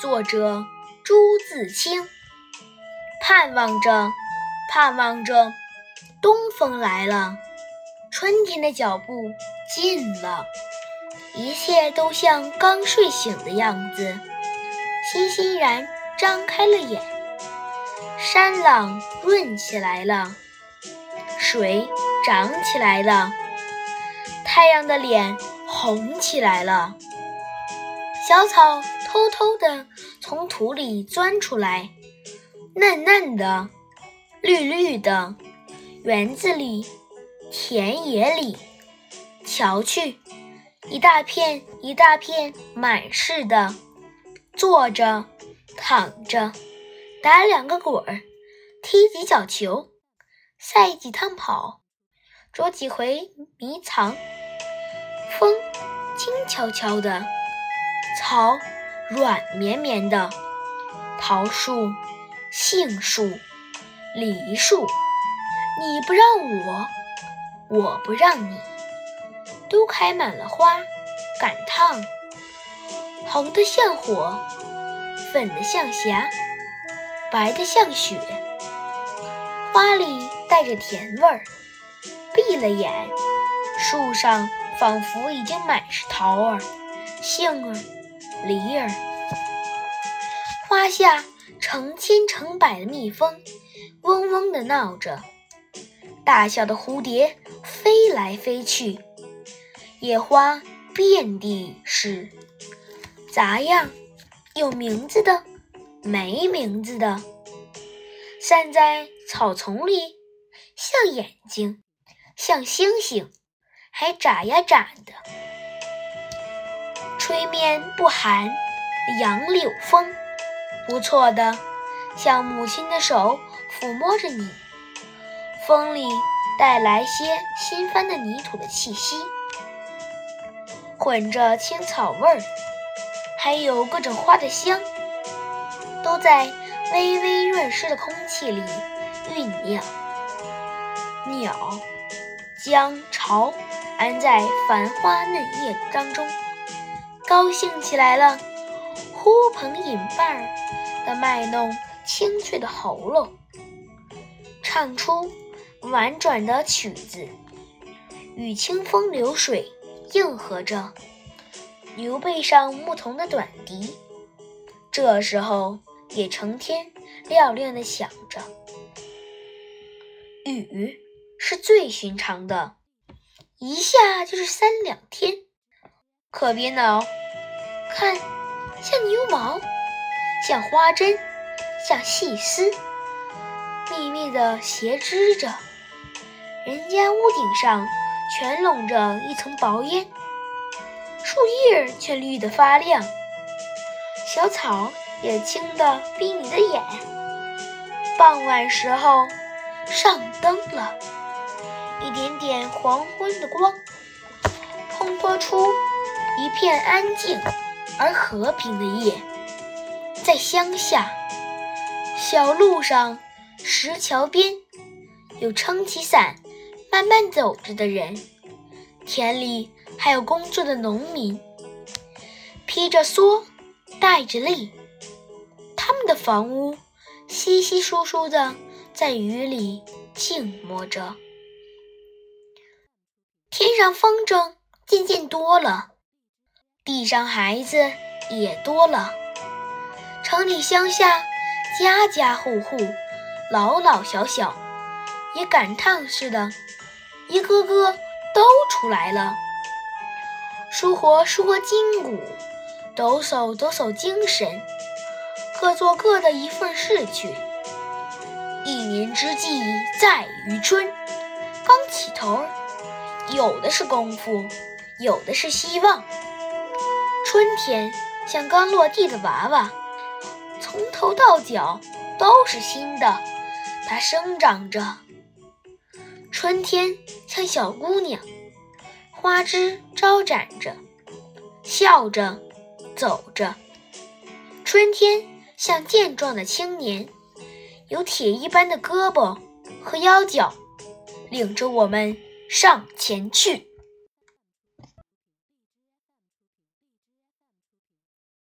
作者朱自清。盼望着，盼望着，东风来了，春天的脚步近了，一切都像刚睡醒的样子，欣欣然张开了眼。山朗润起来了，水涨起来了，太阳的脸红起来了，小草。偷偷地从土里钻出来，嫩嫩的，绿绿的。园子里，田野里，瞧去，一大片一大片满是的，坐着，躺着，打两个滚儿，踢几脚球，赛几趟跑，捉几回迷藏。风轻悄悄的，草。软绵绵的桃树、杏树、梨树，你不让我，我不让你，都开满了花，赶趟，红的像火，粉的像霞，白的像雪，花里带着甜味儿。闭了眼，树上仿佛已经满是桃儿、杏儿。梨儿，花下成千成百的蜜蜂嗡嗡地闹着，大小的蝴蝶飞来飞去，野花遍地是，杂样，有名字的，没名字的，散在草丛里，像眼睛，像星星，还眨呀眨的。吹面不寒，杨柳风，不错的，像母亲的手抚摸着你。风里带来些新翻的泥土的气息，混着青草味儿，还有各种花的香，都在微微润湿的空气里酝酿。鸟将巢安在繁花嫩叶当中。高兴起来了，呼朋引伴儿的卖弄清脆的喉咙，唱出婉转的曲子，与清风流水应和着。牛背上牧童的短笛，这时候也成天嘹亮的响着。雨是最寻常的，一下就是三两天，可别恼。看，像牛毛，像花针，像细丝，密密的斜织着。人家屋顶上全笼着一层薄烟，树叶却绿得发亮，小草也青得逼你的眼。傍晚时候，上灯了，一点点黄昏的光，烘托出一片安静。而和平的夜，在乡下小路上、石桥边，有撑起伞慢慢走着的人；田里还有工作的农民，披着蓑，带着笠。他们的房屋稀稀疏疏的，在雨里静默着。天上风筝渐渐多了。地上孩子也多了，城里乡下，家家户户，老老小小，也赶趟似的，一个个都出来了，舒活舒活筋骨，抖擞抖擞精神，各做各的一份事去。一年之计在于春，刚起头，有的是功夫，有的是希望。春天像刚落地的娃娃，从头到脚都是新的，它生长着。春天像小姑娘，花枝招展着，笑着走着。春天像健壮的青年，有铁一般的胳膊和腰脚，领着我们上前去。